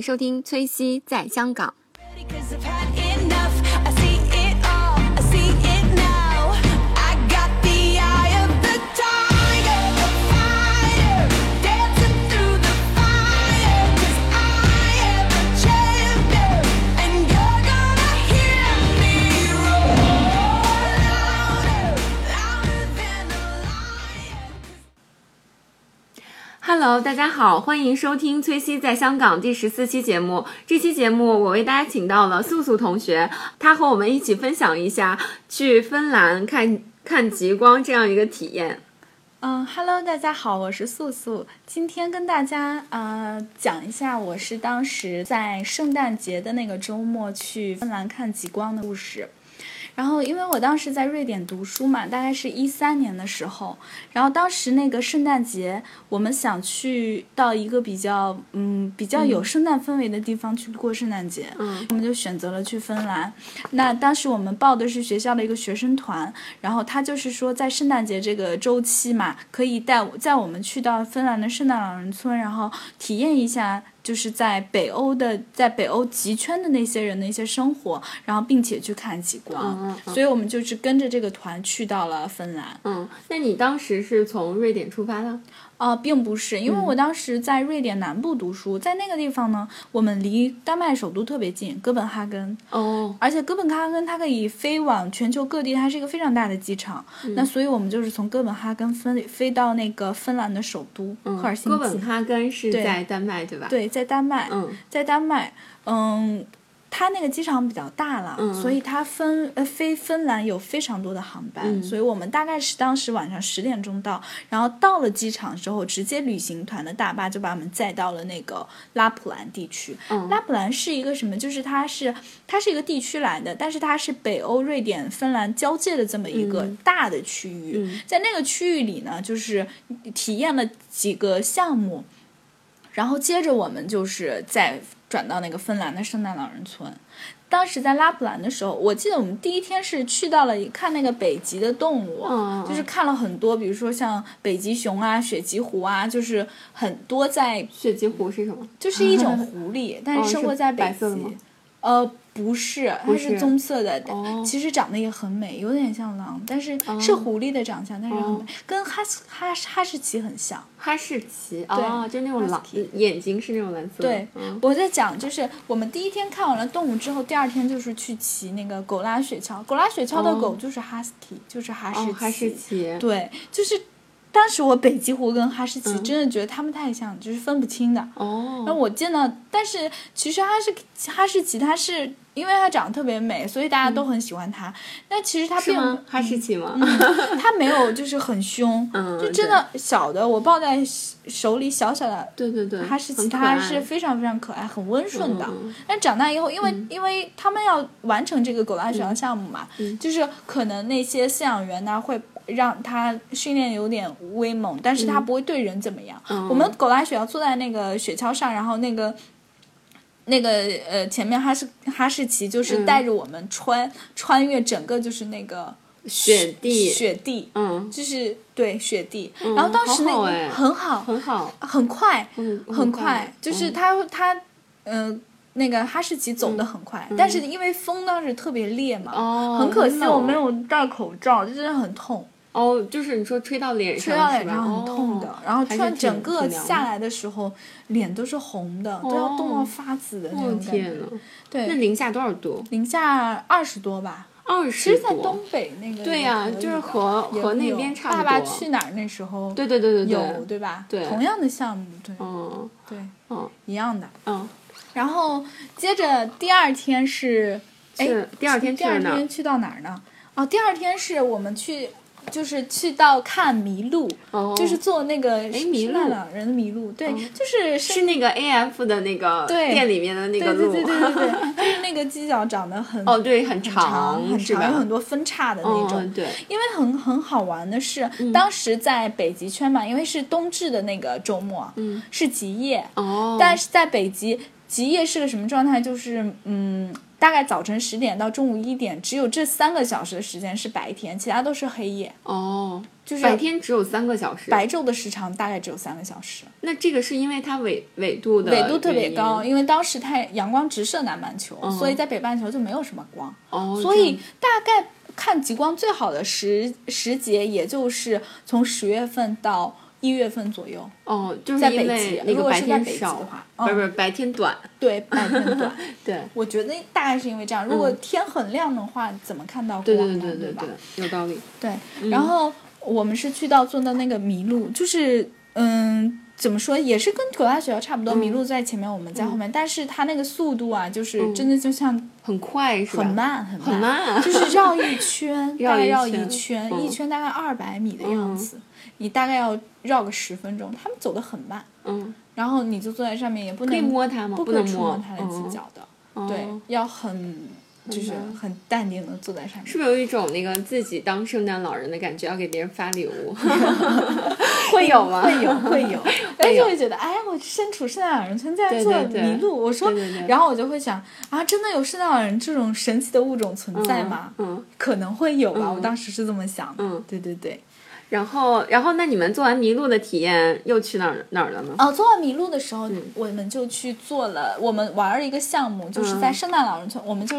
收听崔西在香港。Hello，大家好，欢迎收听崔西在香港第十四期节目。这期节目我为大家请到了素素同学，她和我们一起分享一下去芬兰看看极光这样一个体验。嗯，Hello，大家好，我是素素，今天跟大家呃讲一下我是当时在圣诞节的那个周末去芬兰看极光的故事。然后，因为我当时在瑞典读书嘛，大概是一三年的时候，然后当时那个圣诞节，我们想去到一个比较嗯比较有圣诞氛围的地方去过圣诞节，嗯，我们就选择了去芬兰。那当时我们报的是学校的一个学生团，然后他就是说在圣诞节这个周期嘛，可以带我载我们去到芬兰的圣诞老人村，然后体验一下。就是在北欧的，在北欧极圈的那些人的一些生活，然后并且去看极光，嗯嗯所以我们就是跟着这个团去到了芬兰。嗯，那你当时是从瑞典出发的？呃，并不是，因为我当时在瑞典南部读书，在那个地方呢，我们离丹麦首都特别近，哥本哈根。哦，而且哥本哈根它可以飞往全球各地，它是一个非常大的机场。那所以我们就是从哥本哈根飞飞到那个芬兰的首都、赫尔辛基。哥本哈根是对在丹麦对吧？，对，在丹麦。嗯在丹麦，嗯，它那个机场比较大了，嗯所以它芬呃飞芬兰有非常多的航班，嗯所以我们大概是当时晚上十点钟到，然后到了机场之后，直接旅行团的大巴就把我们载到了那个拉普兰地区。嗯拉普兰是一个什么？就是它是它是一个地区来的，但是它是北欧、瑞典、芬兰交界的这么一个嗯大的区域，嗯在那个区域里呢，就是体验了几个项目。然后接着我们就是再转到那个芬兰的圣诞老人村。当时在拉普兰的时候，我记得我们第一天是去到了看那个北极的动物，嗯就是看了很多，比如说像北极熊啊、雪极狐啊，就是很多在，雪极狐是什么？就是一种 狐狸，但哦是生活在北极。呃，不是，它是是棕色的，哦其实长得也很美，有点像狼，但是是狐狸的长相，但是很跟哈士哈哈士奇很像。哈士奇哦，就那种蓝眼睛是那种蓝色。对，嗯我在讲，就是我们第一天看完了动物之后，第二天就是去骑那个狗拉雪橇。狗拉雪橇的哦狗就是哈士奇，就是哈士奇。哦，哈士奇。对，就是当时我北极狐跟哈士奇嗯真的觉得它们太像，就是分不清的。哦。然后我见到，但是其实哈士哈士奇它是因为它长得特别美，所以大家都很喜欢它。但其实它并？哈士奇吗？它没有就是很凶，嗯就真的小的我抱在手里小小的对对对，哈士奇它是非常非常可爱，很温顺的。嗯但长大以后，因为、因为他们要完成这个狗拉雪橇项目嘛，嗯就是可能那些饲养员呢会让它训练有点威猛，但是它不会对人怎么样。嗯我们狗拉雪橇坐在那个雪橇上，然后那个。那个呃，前面哈士哈士奇就是嗯。带着我们穿、穿越整个就是那个雪地。雪地，嗯，就是对雪地。嗯然后当时那个很好，很好，很快，嗯很快，就是它它，嗯、那个哈士奇走的很快，但是因为风当时特别烈嘛，哦很可惜我没有戴口罩，就真的很痛，哦，就是你说吹到脸上，吹到脸上很痛的。哦然后还是挺穿整个下来的时候，脸都是红的，都要冻到发紫的那哦种感觉。天呐，那，零下多少度？零下二十多吧。二其十实，在。东北那个对呀就是和和那边差不多爸爸去哪儿那时候对对对对对，有对吧？对同样的项目，对嗯对嗯一样的。嗯，然后接着第二天是，哎，第二天第二天去到哪儿呢？哦，第二天是我们去，就是去到看麋鹿，哦。就是做那个麋鹿人的麋鹿，对，就是是那个 A F 的那个店里面的那个鹿，对对对对对，就是那个犄角长得很哦对，很很长很长，有很多分叉的那种。嗯对，因为很很好玩的是，当时在北极圈嘛，因为是冬至的那个周末，嗯。是极夜，哦，但是在北极，极夜是个什么状态？就是嗯，大概早晨十点到中午一点，只有这三个小时的时间是白天，其他都是黑夜，哦，就是白天只有三个小时。白昼的时长大概只有三个小时。那这个是因为它纬纬度的纬度特别高，因为当时太阳光直射南半球，嗯所以在北半球就没有什么光，哦，所以大概看极光最好的时时节，也就是从十月份到一月份左右。哦，就是在北极如果那个白是在北极天少的话不是嗯不是白天短，对，白天短。对我觉得大概是因为这样，如果天很亮的话，怎么看到光对呢？对对？对，有道理。对，然后我们是去到坐到那个麋鹿，就是嗯，怎么说，也是跟葛大雪橇差不多，麋鹿在前面，我们在后面，但是它那个速度啊，就是真的就像很快是吧？很慢很很慢就是绕一圈，大概绕一圈，嗯。一圈大概二百米的样子，你大概要绕个十分钟，他们走得很慢，嗯，然后你就坐在上面，也不能摸它吗？不能摸触摸它的犄角的，嗯对哦，要很就是很淡定的坐在上面是。不是有一种那个自己当圣诞老人的感觉，要给别人发礼物？会有吗？会有会有，但是会觉得，哎，我身处圣诞老人村，竟然做对对对麋鹿，我说对对对，然后我就会想，啊，真的有圣诞老人这种神奇的物种存在吗？嗯，可能会有吧，嗯我当时是这么想的。嗯对对对。然后然后那你们做完麋鹿的体验又去哪儿哪儿了呢？哦，做完麋鹿的时候，我们就去做了，我们玩了一个项目，就是在圣诞老人村，我们就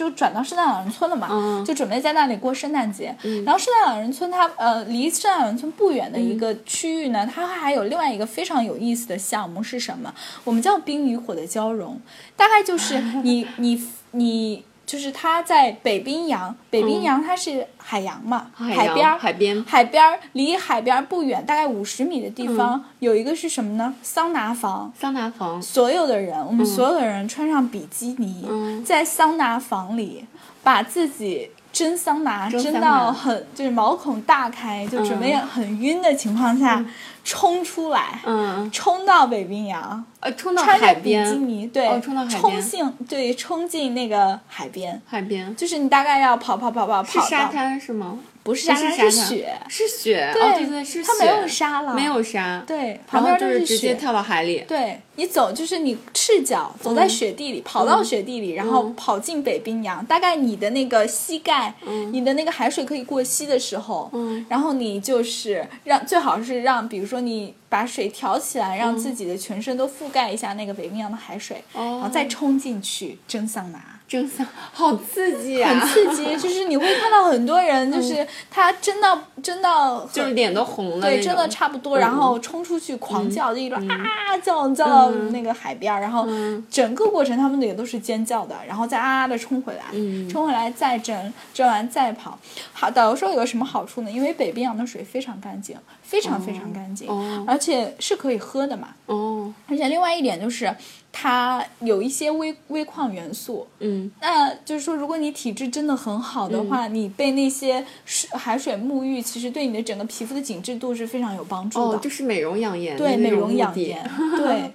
就转到圣诞老人村了嘛，嗯就准备在那里过圣诞节。然后圣诞老人村它呃离圣诞老人村不远的一个区域呢，它还有另外一个非常有意思的项目是什么？我们叫冰与火的交融，大概就是你 你你。就是它在北冰洋，北冰洋它是海洋嘛，海边儿海边海边儿离海边儿不远，大概五十米的地方、嗯有一个是什么呢？桑拿房。桑拿房。所有的人，我们所有的人穿上比基尼，嗯在桑拿房里把自己蒸桑拿蒸到很就是毛孔大开，就准备嗯很晕的情况下、冲出来，嗯，冲到北冰洋，呃，冲到穿着比海边，基尼，对，哦冲到海边。冲进对冲进那个海边，海边。就是你大概要跑跑跑跑跑是沙，滩是吗？不是沙滩是雪，是雪，对哦，对对是雪，它没有沙了。没有沙，，对，然旁后就是。直接跳到海里，对你走，就是你赤脚走在雪地里，跑到雪地里，然后跑进北冰洋。大概你的那个膝盖，你的那个海水可以过膝的时候，嗯。然后你就是让最好是让，比如说你把水挑起来，让自己的全身都覆盖一下那个北冰洋的海水，哦。然后再冲进去蒸桑拿。蒸桑，好刺激啊！很刺激，就是你会看到很多人，就是他蒸到蒸到就是脸都红了，对，蒸的差不多，然后冲出去狂叫，就一路啊叫叫到那个海边儿，然后整个过程他们也都是尖叫的，然后再啊啊的冲回来，冲回来再蒸，蒸完再跑。好，导游说有个什么好处呢？因为北冰洋的水非常干净，非常非常干净，哦而且是可以喝的嘛。哦，而且另外一点就是，它有一些微微矿元素，嗯，那就是说，如果你体质真的很好的话，你被那些水海水沐浴，其实对你的整个皮肤的紧致度是非常有帮助的。哦，就是美容养颜对，美容养颜，对，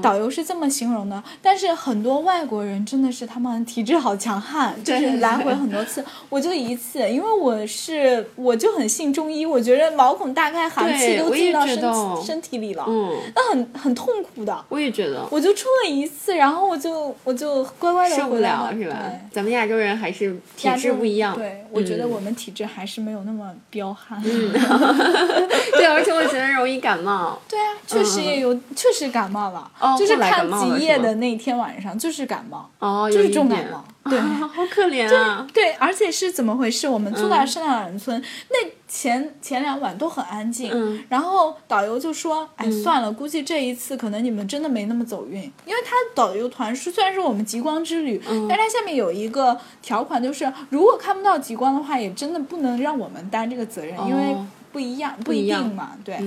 导游是这么形容的。但是很多外国人真的是他们体质好强悍，就是来回很多次，我就一次，因为我是我就很信中医，我觉得毛孔大开，寒气都进到身身体里了，嗯，那很很痛苦的。我也觉得我就出了一次，然后我就我就乖乖的受不回来了是吧对？咱们亚洲人还是体质不一样，对，我觉得嗯我们体质还是没有那么彪悍。对，而且我觉得容易感冒。对啊，确实也有，确实感冒了。哦就是看极夜的那天晚上，就是感冒，哦，就是重感冒。对。啊，好可怜啊！对，而且是怎么回事？我们住在嗯圣诞老人村，那前前两晚都很安静，嗯。然后导游就说：“哎，算了，估计这一次可能你们真的没那么走运，因为他导游团是虽然是我们极光之旅，嗯。但是它下面有一个条款，就是如果看不到极光的话，也真的不能让我们担这个责任，因为哦不一样，不一定嘛，对。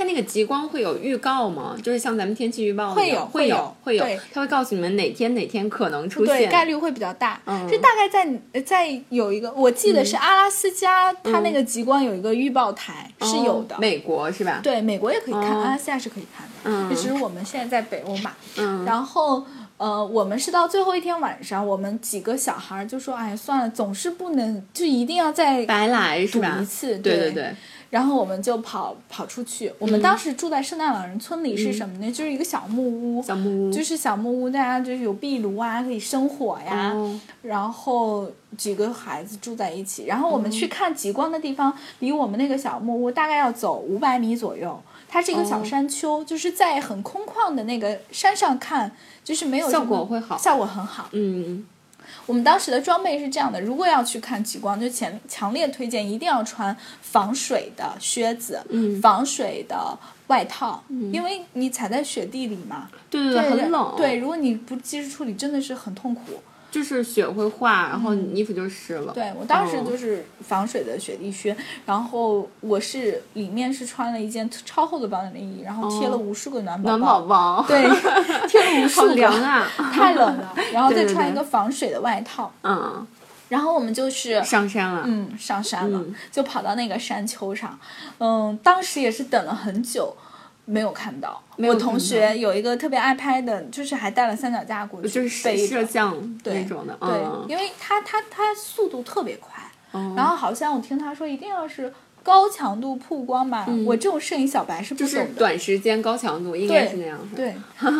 嗯，它那个极光会有预告吗？就是像咱们天气预报会有会有会有会有对，它会告诉你们哪天哪天可能出对，现概率会比较大。嗯这大概在呃在有一个，我记得是阿拉斯加，它那个极光有一个预报台、是有的哦。美国是吧？对，美国也可以看，哦阿拉斯加是可以看的。嗯就只是我们现在在北欧嘛。嗯然后呃，我们是到最后一天晚上，我们几个小孩儿就说，哎，算了，总是不能，就一定要再白来是赌吧？一次，对对对，然后我们就跑跑出去。我们当时住在圣诞老人村里是什么呢？就是一个小木屋，小木屋就是小木屋，大家就是有壁炉啊，可以生火呀。哦然后几个孩子住在一起，然后我嗯们去看极光的地方，离我们那个小木屋大概要走五百米左右。它是一个小哦山丘，就是在很空旷的那个山上看，就是没有效果会好效果很好。嗯，我们当时的装备是这样的：如果要去看极光，就强强烈推荐一定要穿防水的靴子，嗯。防水的外套，因为你踩在雪地里嘛，对对对，很冷，对，如果你不及时处理，真的是很痛苦。就是雪会化，然后你衣服就湿了。嗯对我当时哦就是防水的雪地靴，然后我是里面是穿了一件超厚的保暖内衣，然后贴了哦无数个暖宝暖宝宝，对，贴了无数好个，凉啊！太冷了，然后再穿一个防水的外套，嗯，然后我们就是上山了。嗯，上山了，嗯就跑到那个山丘上。嗯，当时也是等了很久，没有看到。我同学有一个特别爱拍的，就是还带了三脚架过去，就是背摄像对那种的，对，嗯，因为他他他速度特别快，哦。然后好像我听他说一定要是高强度曝光吧，我这种摄影小白是不嗯就是懂的。短时间高强度，应该是那样。对，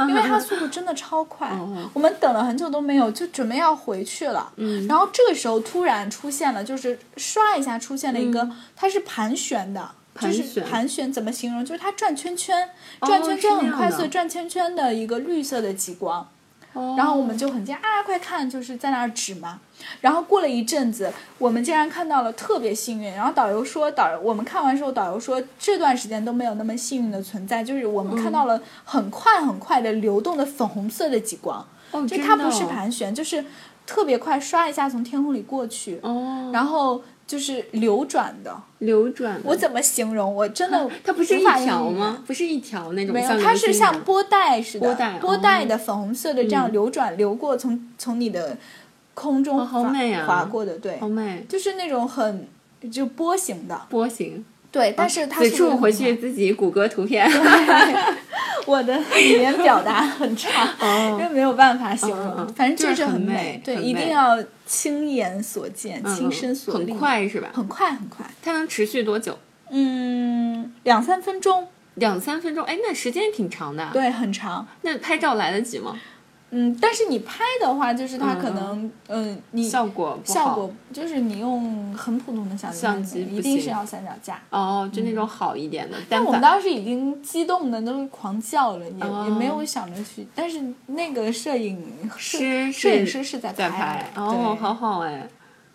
因为它速度真的超快，哦。我们等了很久都没有，就准备要回去了。嗯。然后这个时候突然出现了，就是刷一下出现了一个，它是盘旋的，就是盘旋怎么形容？就是它转圈圈，哦转圈圈很快速转圈圈的一个绿色的极光。哦然后我们就很惊讶啊，快看，就是在那儿指嘛。然后过了一阵子，我们竟然看到了，特别幸运。然后导游说，导游我们看完之后，导游说这段时间都没有那么幸运的存在，就是我们看到了很快很快的流动的粉红色的极光，哦，就它不是盘旋，就是特别快，刷一下从天空里过去，哦，然后就是流转的。流转。我怎么形容？我真的它不是一条吗？不是一条那种没有，像它是像波带似的，波带波带哦的粉红色的这样嗯流转、流过，从从你的空中划过的，对好，美，就是那种很就波形的，波形。对，但是它此速度很处回去自己谷歌图片。我的 语言表达很差，因为没有办法形容，反正就是是很美美，对，一定要亲眼所见、亲身所很，快是吧？很快很快，它能持续多久？嗯，两三分钟，两三分钟，哎，那时间挺长的。，对，很长。那拍照来得及吗？嗯，但是你拍的话，就是它嗯可能，嗯，你效果不好效果就是你用很普通的相机相机一定是要三脚架。哦，就那种好一点的但我们。当时已经激动的都狂叫了，也、哦也没有想着去。但是那个摄影师摄影师是在在拍哦，好好哎。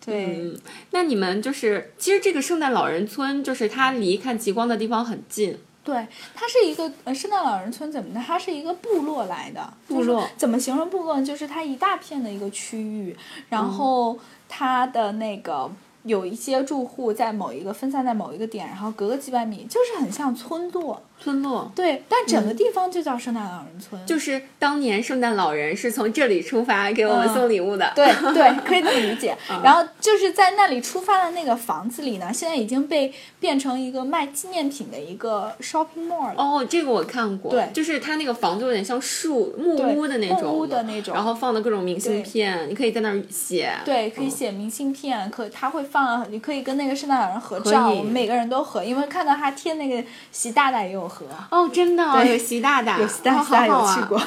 对，嗯，那你们就是，其实这个圣诞老人村就是它离看极光的地方很近，对，它是一个呃圣诞老人村怎么的？它是一个部落来的。部落就是怎么形容部落呢？就是它一大片的一个区域，然后它的那个。有一些住户在某一个分散在某一个点，然后隔个几百米，就是很像村落。村落。对，但整个地方就叫圣诞老人村。就是当年圣诞老人是从这里出发给我们嗯送礼物的，对对，可以这么理解。嗯。然后就是在那里出发的那个房子里呢，现在已经被变成一个卖纪念品的一个 shopping mall 了。哦，这个我看过，对。就是它那个房子有点像树木屋的那种木种，屋的那种。然后放的各种明信片，你可以在那儿写，对，可以嗯写明信片，可他会放，你可以跟那个圣诞老人合合照，我们每个人都合，因为看到他贴那个习大大也有合，哦，真的哦、有习大大，有习大大有去过，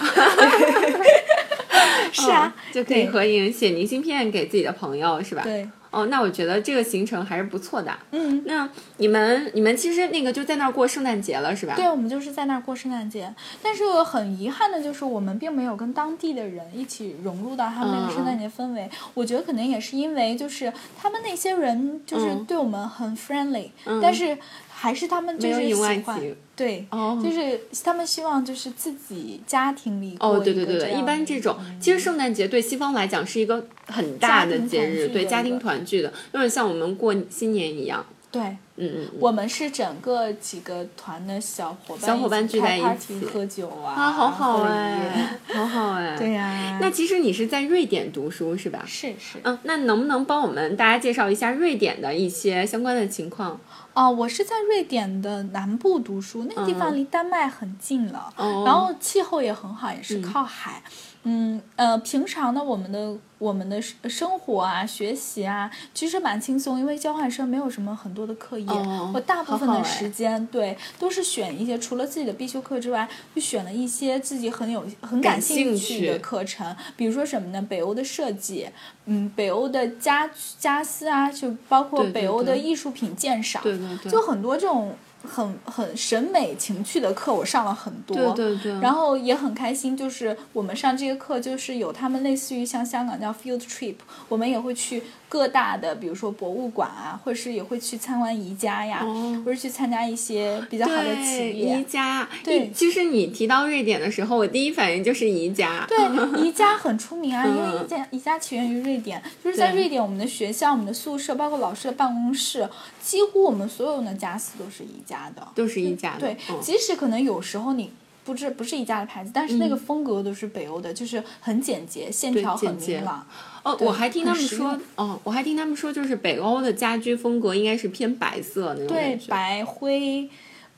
是啊，嗯就可以合影，写明信片给自己的朋友，是吧？。对，哦，那我觉得这个行程还是不错的。嗯。那你们你们其实那个就在那儿过圣诞节了，是吧？对，我们就是在那儿过圣诞节，但是很遗憾的就是我们并没有跟当地的人一起融入到他们那个圣诞节氛围。我觉得可能也是因为就是他们那些人就是嗯对我们很 friendly，、但是还是他们就是喜没有引外欢籍对，哦就是他们希望就是自己家庭里哦，过对对对对，一般这种，其实圣诞节对西方来讲是一个很大的节日，对家庭团聚的有点像我们过新年一样。对嗯嗯嗯。我们是整个几个团的小伙伴，小伙伴聚在一起喝酒啊，啊，好好喝哎，好好哎。对呀、那其实你是在瑞典读书是吧？是是嗯，那能不能帮我们大家介绍一下瑞典的一些相关的情况？哦，我是在瑞典的南部读书，那个地方嗯。离丹麦很近了，嗯然后气候也很好，也是靠海。嗯呃，平常呢，我们的我们的生生活啊、学习啊，其实蛮轻松，因为交换生没有什么很多的课业，哦我大部分的时间对都是选一些除了自己的必修课之外，就选了一些自己很有很感感兴趣的课程，比如说什么呢？北欧的设计，嗯，北欧的家家私啊，就包括北欧的艺术品鉴赏，对对对，就很多这种很很审美情趣的课，我上了很多。对对对，然后也很开心，就是我们上这些课，就是有他们类似于像香港叫 field trip，我们也会去各大的，比如说博物馆啊，或者是也会去参观宜家呀，哦或者去参加一些比较好的企业。宜家，对其实你提到瑞典的时候，我第一反应就是宜家。对，宜家很出名啊，因为嗯宜家宜家起源于瑞典，就是在瑞典，我们的学校、我们的宿舍，包括老师的办公室，几乎我们所有的家私都是宜家的。都是宜家的。对，嗯即使可能有时候你不是不是宜家的牌子，但是那个风格都是北欧的，就是很简洁，线条很明朗。哦，我还听他们说哦，我还听他们说，就是北欧的家居风格应该是偏白色那种对。白灰。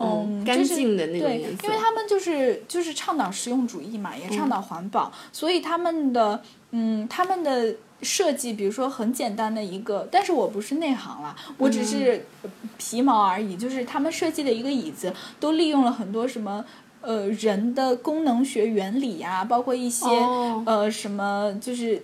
嗯，干净的那种对，颜色因为他们就是就是倡导实用主义嘛，也倡导环保，所以他们的嗯他们的设计，比如说很简单的一个，但是我不是内行啦，我只是皮毛而已，就是他们设计的一个椅子，都利用了很多什么。呃，人的功能学原理啊，包括一些、哦。呃什么，就是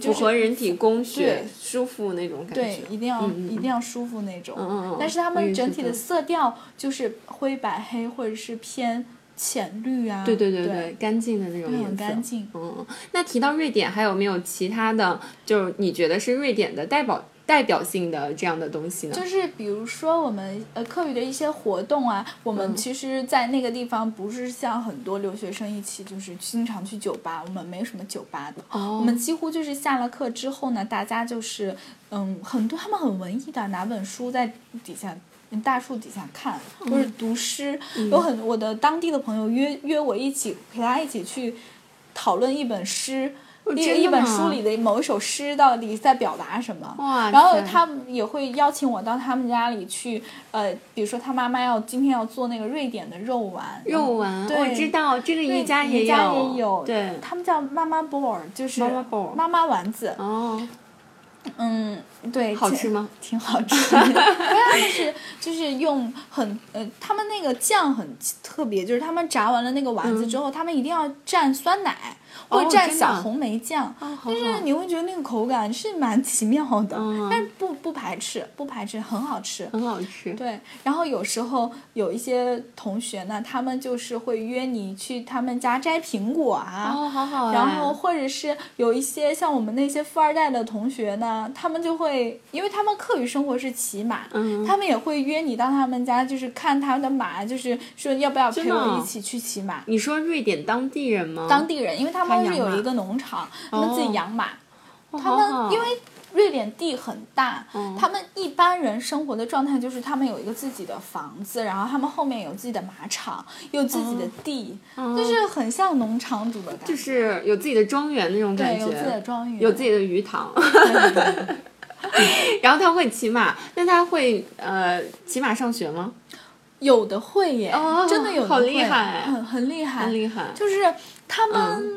就是符合人体工学，舒服那种感觉。对，一定要、一定要舒服那种。嗯嗯嗯。但是他们整体的的色调就是灰白黑，或者是偏浅绿啊。对对对对。干净的那种颜色，很干净。嗯，那提到瑞典，还有没有其他的，就是你觉得是瑞典的代表代表性的这样的东西呢？就是比如说我们呃课余的一些活动啊，我们嗯其实，在那个地方不是像很多留学生一起就是经常去酒吧，我们没有什么酒吧的。哦我们几乎就是下了课之后呢，大家就是嗯，很多他们很文艺的，拿本书在底下。大树底下看，或者读诗，有很我的当地的朋友约约我一起陪他一起去讨论一本诗，一一本书里的某一首诗到底在表达什么。哇然后他也会邀请我到他们家里去，呃，比如说他妈妈要今天要做那个瑞典的肉丸，肉丸，我知道这个对宜家也宜家有，也有，对，他们叫妈妈 bowl，就是妈妈妈妈丸子，哦，嗯，对，好吃吗？挺好吃的，他们是就是用很呃，他们那个酱很特别，就是他们炸完了那个丸子之后，他们一定要蘸酸奶或者嗯哦真的蘸小红梅酱，哦但是你会觉得那个口感是蛮奇妙的，嗯但是不不排斥，不排斥，很好吃。很好吃。对，然后有时候有一些同学呢，他们就是会约你去他们家摘苹果啊，哦，好好哎。然后或者是有一些像我们那些富二代的同学呢，他们就会，因为他们课余生活是骑马，嗯他们也会约你到他们家，就是看他们的马，就是说要不要陪我一起去骑马。你说瑞典当地人吗？当地人，因为他们他们是有一个农场，他们自己哦养马，哦他们因为。瑞典地很大，嗯他们一般人生活的状态就是他们有一个自己的房子，然后他们后面有自己的马场，有自己的地，哦就是很像农场主的感觉。就是有自己的庄园那种感，觉，有自己的庄园，有自己的鱼塘。然后他会骑马，那他会呃骑马上学吗？有的会耶，哦真的有的好会厉害很很厉害，很厉害。就是他们、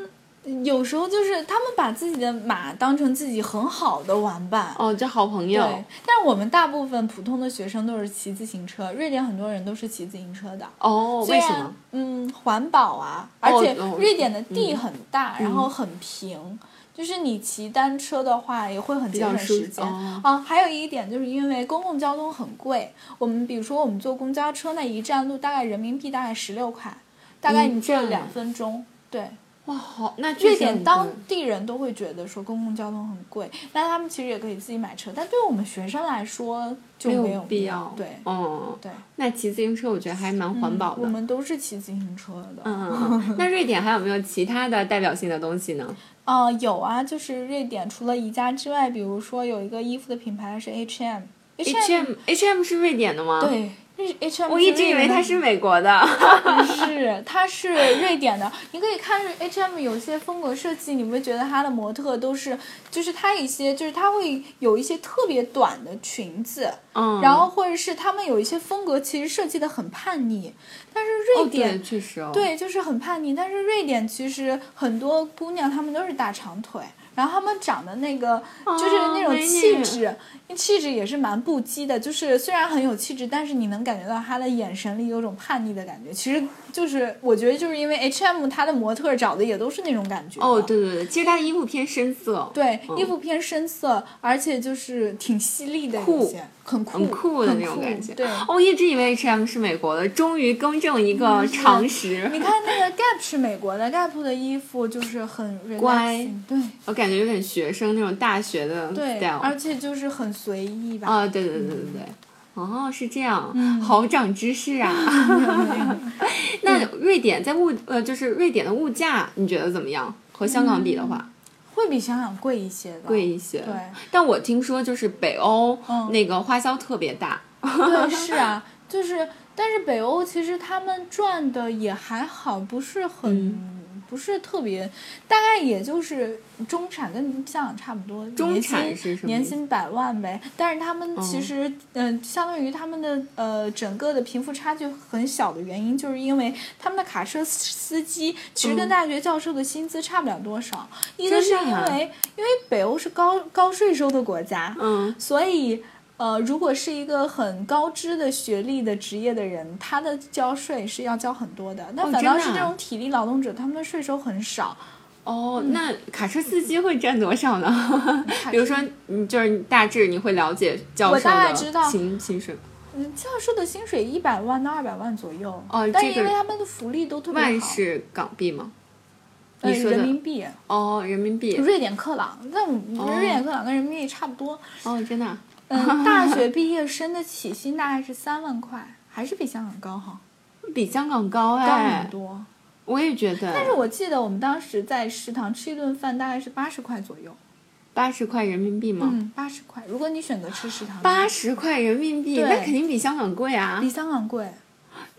有时候就是他们把自己的马当成自己很好的玩伴。哦，这好朋友。对，但是我们大部分普通的学生都是骑自行车，瑞典很多人都是骑自行车的。哦，为什么？嗯，环保啊，而且哦瑞典的地很大，嗯然后很平，就是你骑单车的话也会很节省时间。哦啊，还有一点就是因为公共交通很贵，我们比如说我们坐公交车，那一站路大概人民币大概十六块，大概你坐站两分钟。对，哇，好，那确瑞典当地人都会觉得说公共交通很贵，但他们其实也可以自己买车，但对我们学生来说就没没有必要。对嗯，对，那骑自行车我觉得还蛮环保的。我们都是骑自行车的。嗯。那瑞典还有没有其他的代表性的东西呢？啊、有啊，就是瑞典除了宜家之外，比如说有一个衣服的品牌是 H&M，H M H M 是瑞典的吗？，对，H M 我一直以为它是美国的。不是，它是瑞典的。你可以看 H M 有些风格设计，你会觉得它的模特都是，就是它一些，就是它会有一些特别短的裙子，嗯，然后或者是他们有一些风格其实设计的很叛逆，但是哦瑞典、对，确实哦。对，就是很叛逆。但是瑞典其实很多姑娘她们都是大长腿，然后他们长的那个就是那种气质，气质也是蛮不羁的。就是虽然很有气质，但是你能感觉到他的眼神里有种叛逆的感觉。其实就是我觉得就是因为 H&M 他的模特找的也都是那种感觉。哦，。对对对，其实他的衣服偏深色。对，嗯衣服偏深色，而且就是挺犀利的，一些很酷，很酷的那种感觉。对，哦我一直以为 H M 是美国的，终于更正一个常识。你看那个 Gap 是美国的，Gap 的衣服就是很乖对我感觉有点学生那种大学的对，style。而且就是很随意吧。啊，对对对对对对。哦，是这样，嗯好长知识啊！那瑞典在物呃，就是瑞典的物价，你觉得怎么样？和香港比的话，会比香港贵一些的。贵一些。对但我听说就是北欧、嗯那个花销特别大。对，是啊，就是，但是北欧其实他们赚的也还好，不是很。嗯不是特别，大概也就是中产，跟香港差不多。中产是什么年薪百万呗，但是他们其嗯实，嗯、相当于他们的呃整个的贫富差距很小的原因，就是因为他们的卡车司机其实跟嗯。大学教授的薪资差不了多少。一个是因为，因为北欧是高高税收的国家，嗯，所以，呃，如果是一个很高知的学历的职业的人，他的交税是要交很多的。那哦反倒是这种体力劳动者，他们的税收很少。哦，那卡车司机会占多少呢？卡比如说，你，就是大致你会了解教授我大概的知道薪薪水，嗯，教授的薪水一百万到二百万左右。哦这个但因为他们的福利都特别好。万是港币吗？呃你说人民币，哦，人民币。瑞典克朗，但我觉哦得瑞典克朗跟人民币差不多。哦，真的啊、嗯，大学毕业生的起薪大概是三万块，还是比香港高哈，比香港高高哎很，多。我也觉得。但是我记得我们当时在食堂吃一顿饭大概是八十块左右。八十块人民币吗？嗯，八十块。如果你选择吃食堂，八十块人民币，那肯定比香港贵啊比。香港贵，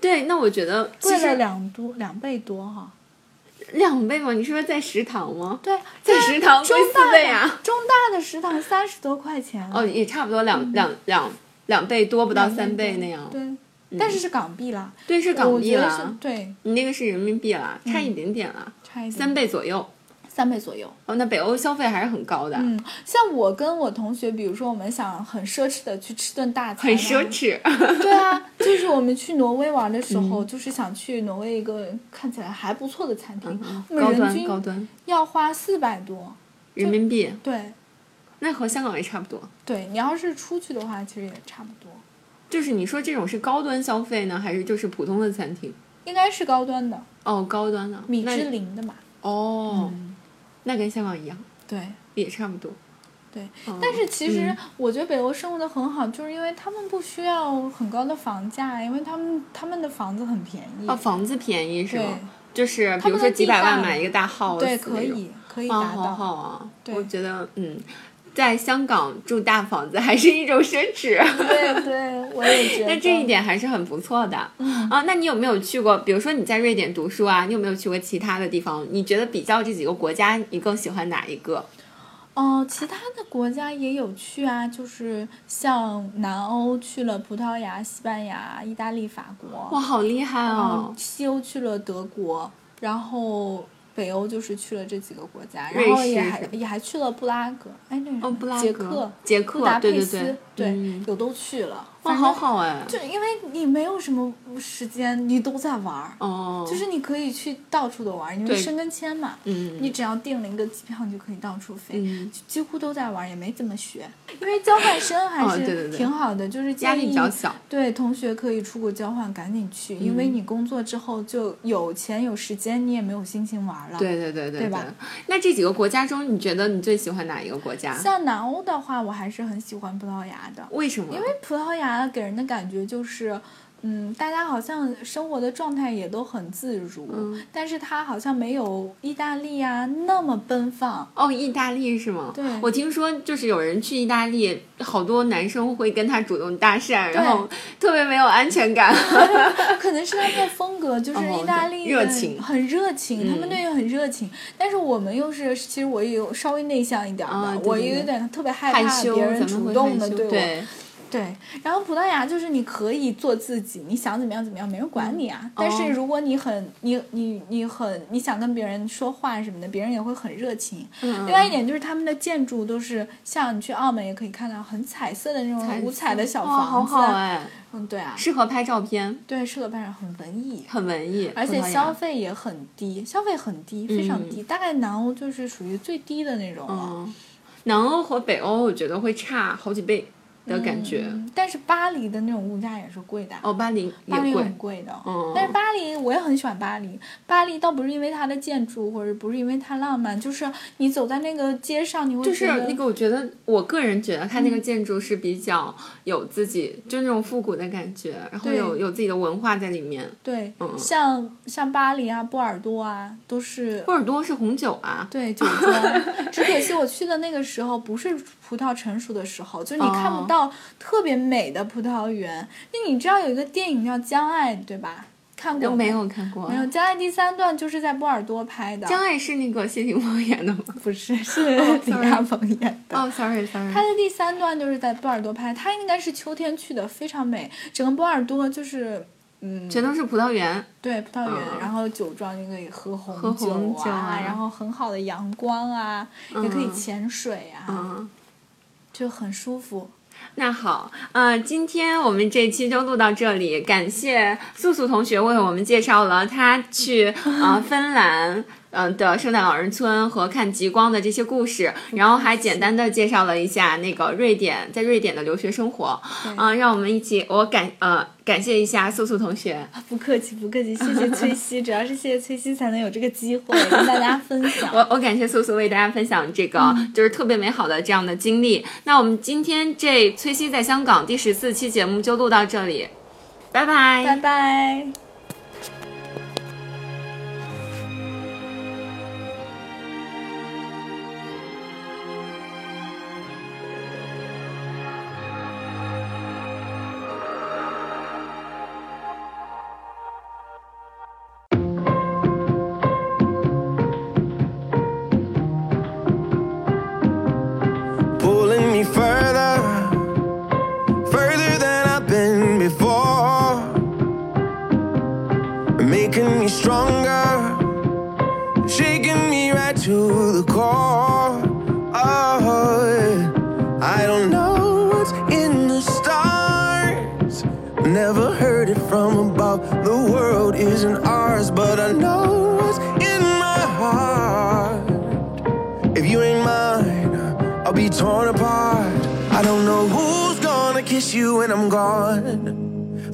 对，那我觉得贵了两多两倍多哈。两倍吗？你是说在食堂吗？对，在食堂贵四中大倍啊的中大的食堂三十多块钱。哦，也差不多两、两两两倍多，不到三倍那样。对，但是是港币啦。对，是港币啦。对，你那个是人民币啦，差一点点啦，差一点三倍左右。三倍左右。哦，那北欧消费还是很高的，嗯，像我跟我同学，比如说我们想很奢侈的去吃顿大餐，很奢。侈。对啊，就是我们去挪威玩的时嗯候，就是想去挪威一个看起来还不错的餐厅，我们人均高端要花四百多。人民币，对那和香港也差不多。对，你要是出去的话，其实也差不多，就是你说这种是高端消费呢，还是就是普通的餐厅？应该是高端的，哦，高端的。米芝林的嘛。哦，那跟香港一样，对也差不多。对，嗯但是其实嗯我觉得北欧生活的很好，就是因为他们不需要很高的房价，因为他们他们的房子很便宜。哦，房子便宜是吗？就是比如说几百万买一个大 house，对，可以可以啊，达好到。好啊！我觉得，嗯，在香港住大房子还是一种奢侈。对对，我也觉得。那这一点还是很不错的。嗯啊，那你有没有去过？比如说你在瑞典读书啊，你有没有去过其他的地方？你觉得比较这几个国家，你更喜欢哪一个？哦，其他的国家也有去啊，就是像南欧去了葡萄牙、西班牙、意大利、法国。哇，好厉害哦！西欧去了德国，然后北欧就是去了这几个国家，然后也还也还去了布拉格，哎，那个什哦，么布拉格、捷克、捷布达克，对对佩斯，对，嗯有都去了。哇，好好哎。就因为你没有什么时间，你都在玩儿，哦，就是你可以去到处的玩儿，因为对申根签嘛，嗯，你只要订了一个机票，你就可以到处飞。嗯，几乎都在玩，也没怎么学，因为交换生还是哦对对对挺好的，就是压力比较小。对，同学可以出国交换，赶紧去，因为嗯你工作之后就有钱有时间，你也没有心情玩了。，对对对对对吧那这几个国家中，你觉得你最喜欢哪一个国家？像南欧的话，我还是很喜欢葡萄牙的，为什么？因为葡萄牙给人的感觉就是，嗯，大家好像生活的状态也都很自如，嗯但是他好像没有意大利啊那么奔放。哦，意大利是吗？对我听说就是有人去意大利，好多男生会跟他主动搭讪，然后特别没有安全感。可能是他们的风格，就是哦意大利热情很热情，他们嗯对人很热情。但是我们又是，其实我也有稍微内向一点的，啊对对对我有点特别害害怕羞，别人主动的对我。对，对，然后葡萄牙就是你可以做自己，你想怎么样怎么样，没人管你啊。但是哦如果你很你你你很你想跟别人说话什么的，别人也会很热情。嗯另外一点就是他们的建筑都是像你去澳门也可以看到很彩色的那种五彩的小房子。好哎，嗯，对啊，适合拍照片，对，适合拍照，很文艺。很文艺，而且消费也很低，消费很低，非常嗯低，大概南欧就是属于最低的那种了。嗯，南欧和北欧我觉得会差好几倍的感觉。嗯但是巴黎的那种物价也是贵的。哦，巴黎也巴黎很贵的，嗯但是巴黎我也很喜欢巴黎。巴黎倒不是因为它的建筑，或者不是因为它浪漫，就是你走在那个街上，你会就是那个，我觉得我个人觉得它那个建筑是比较有自己，就那种复古的感觉，然后有有自己的文化在里面。对，嗯像像巴黎啊、波尔多啊，都是波尔多是红酒啊，对酒庄。只可惜我去的那个时候不是葡萄成熟的时候，就是你看哦不到特别美的葡萄园。那你知道有一个电影叫《江爱》对吧？看过没有看过。没有，《江爱》第三段就是在波尔多拍的。江爱是那个谢霆锋演的吗？不是 是李亚鹏演的。哦，sorry sorry，他的第三段就是在波尔多拍，他应该是秋天去的，非常美。整个波尔多就是，嗯，全都是葡萄园。对葡萄园，嗯然后酒庄你可以喝红酒啊然后很好的阳光啊，也可以嗯潜水啊，嗯，就很舒服。那好，呃，今天我们这期就录到这里，感谢素素同学为我们介绍了她去啊芬兰。嗯的圣诞老人村和看极光的这些故事，然后还简单的介绍了一下那个瑞典在瑞典的留学生活，嗯、让我们一起我感呃感谢一下素素同学，啊不客气，不客气，谢谢 崔西，主要是谢谢崔西才能有这个机会跟大家分享。我我感谢素素为大家分享这个、就是特别美好的这样的经历。那我们今天这崔西在香港第十四期节目就录到这里，拜拜拜拜。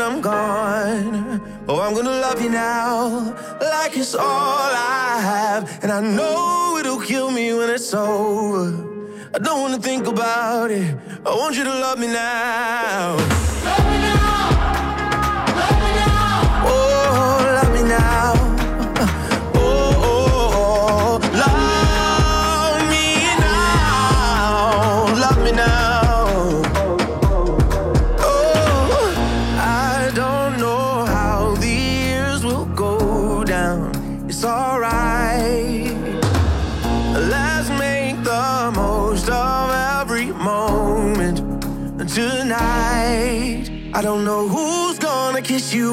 when I'm gone. Oh, I'm gonna love you now, like it's all I have. And I know it'll kill me when it's over. I don't wanna think about it. I want you to love me now. Love me now. Love me now. Oh, love me now.